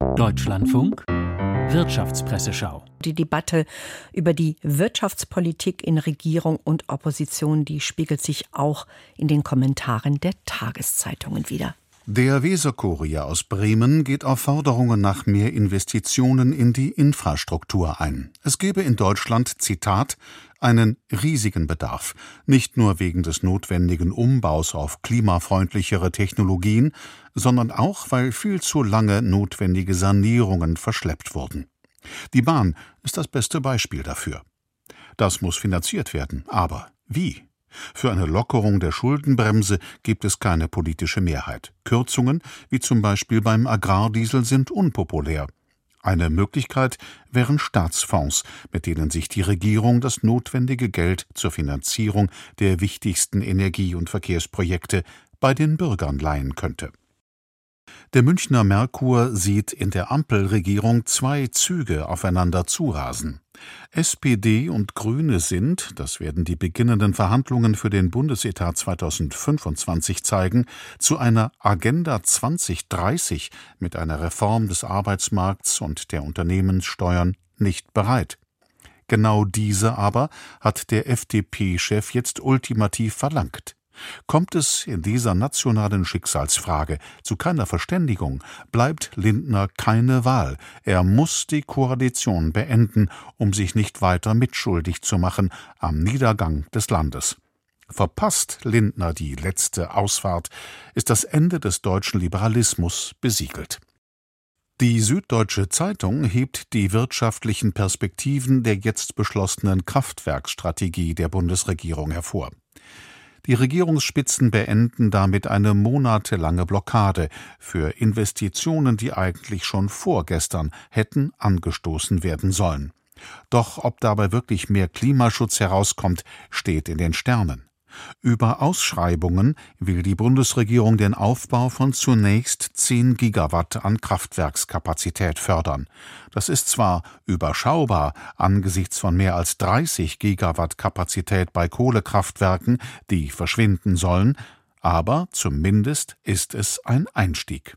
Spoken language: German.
Deutschlandfunk Wirtschaftspresseschau. Die Debatte über die Wirtschaftspolitik in Regierung und Opposition, die spiegelt sich auch in den Kommentaren der Tageszeitungen wieder. Der Weserkurier aus Bremen geht auf Forderungen nach mehr Investitionen in die Infrastruktur ein. Es gebe in Deutschland, Zitat, einen riesigen Bedarf, nicht nur wegen des notwendigen Umbaus auf klimafreundlichere Technologien, sondern auch, weil viel zu lange notwendige Sanierungen verschleppt wurden. Die Bahn ist das beste Beispiel dafür. Das muss finanziert werden, aber wie? Für eine Lockerung der Schuldenbremse gibt es keine politische Mehrheit. Kürzungen, wie zum Beispiel beim Agrardiesel, sind unpopulär. Eine Möglichkeit wären Staatsfonds, mit denen sich die Regierung das notwendige Geld zur Finanzierung der wichtigsten Energie- und Verkehrsprojekte bei den Bürgern leihen könnte. Der Münchner Merkur sieht in der Ampelregierung zwei Züge aufeinander zurasen. SPD und Grüne sind, das werden die beginnenden Verhandlungen für den Bundesetat 2025 zeigen, zu einer Agenda 2030 mit einer Reform des Arbeitsmarkts und der Unternehmenssteuern nicht bereit. Genau diese aber hat der FDP-Chef jetzt ultimativ verlangt. Kommt es in dieser nationalen Schicksalsfrage zu keiner Verständigung, bleibt Lindner keine Wahl. Er muss die Koalition beenden, um sich nicht weiter mitschuldig zu machen am Niedergang des Landes. Verpasst Lindner die letzte Ausfahrt, ist das Ende des deutschen Liberalismus besiegelt. Die Süddeutsche Zeitung hebt die wirtschaftlichen Perspektiven der jetzt beschlossenen Kraftwerksstrategie der Bundesregierung hervor. Die Regierungsspitzen beenden damit eine monatelange Blockade für Investitionen, die eigentlich schon vorgestern hätten angestoßen werden sollen. Doch ob dabei wirklich mehr Klimaschutz herauskommt, steht in den Sternen. Über Ausschreibungen will die Bundesregierung den Aufbau von zunächst 10 Gigawatt an Kraftwerkskapazität fördern. Das ist zwar überschaubar angesichts von mehr als 30 Gigawatt Kapazität bei Kohlekraftwerken, die verschwinden sollen, aber zumindest ist es ein Einstieg.